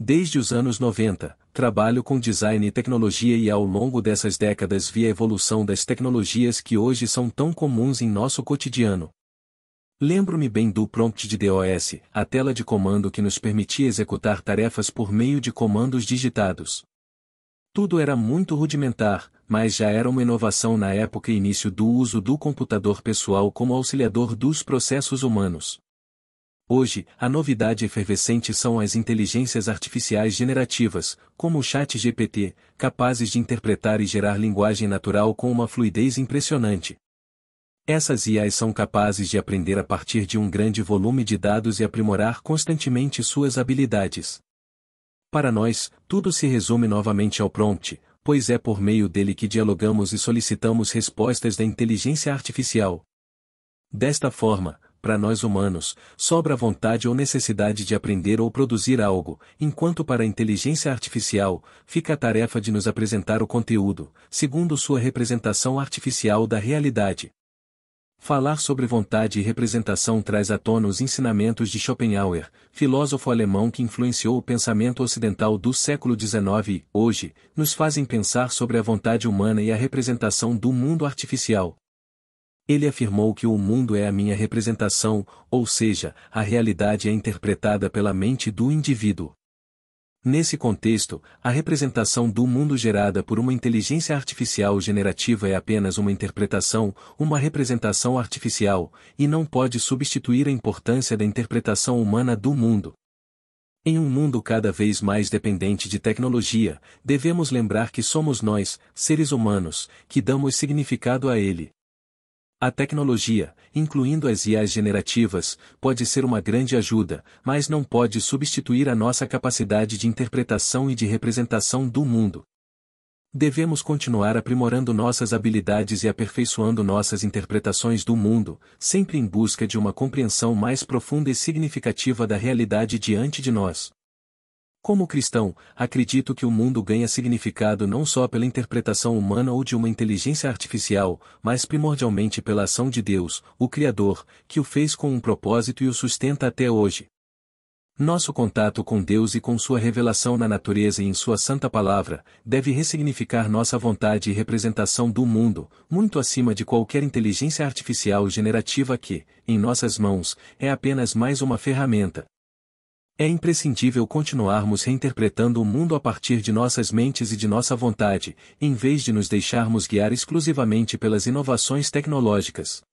Desde os anos 90, trabalho com design e tecnologia e ao longo dessas décadas vi a evolução das tecnologias que hoje são tão comuns em nosso cotidiano. Lembro-me bem do prompt de DOS, a tela de comando que nos permitia executar tarefas por meio de comandos digitados. Tudo era muito rudimentar, mas já era uma inovação na época e início do uso do computador pessoal como auxiliador dos processos humanos. Hoje, a novidade efervescente são as inteligências artificiais generativas, como o Chat GPT, capazes de interpretar e gerar linguagem natural com uma fluidez impressionante. Essas IAs são capazes de aprender a partir de um grande volume de dados e aprimorar constantemente suas habilidades. Para nós, tudo se resume novamente ao prompt, pois é por meio dele que dialogamos e solicitamos respostas da inteligência artificial. Desta forma, para nós humanos, sobra vontade ou necessidade de aprender ou produzir algo, enquanto para a inteligência artificial, fica a tarefa de nos apresentar o conteúdo, segundo sua representação artificial da realidade. Falar sobre vontade e representação traz à tona os ensinamentos de Schopenhauer, filósofo alemão que influenciou o pensamento ocidental do século XIX e, hoje, nos fazem pensar sobre a vontade humana e a representação do mundo artificial. Ele afirmou que o mundo é a minha representação, ou seja, a realidade é interpretada pela mente do indivíduo. Nesse contexto, a representação do mundo gerada por uma inteligência artificial generativa é apenas uma interpretação, uma representação artificial, e não pode substituir a importância da interpretação humana do mundo. Em um mundo cada vez mais dependente de tecnologia, devemos lembrar que somos nós, seres humanos, que damos significado a ele. A tecnologia, incluindo as IAs generativas, pode ser uma grande ajuda, mas não pode substituir a nossa capacidade de interpretação e de representação do mundo. Devemos continuar aprimorando nossas habilidades e aperfeiçoando nossas interpretações do mundo, sempre em busca de uma compreensão mais profunda e significativa da realidade diante de nós. Como cristão, acredito que o mundo ganha significado não só pela interpretação humana ou de uma inteligência artificial, mas primordialmente pela ação de Deus, o Criador, que o fez com um propósito e o sustenta até hoje. Nosso contato com Deus e com sua revelação na natureza e em sua santa palavra, deve ressignificar nossa vontade e representação do mundo, muito acima de qualquer inteligência artificial generativa que, em nossas mãos, é apenas mais uma ferramenta, é imprescindível continuarmos reinterpretando o mundo a partir de nossas mentes e de nossa vontade, em vez de nos deixarmos guiar exclusivamente pelas inovações tecnológicas.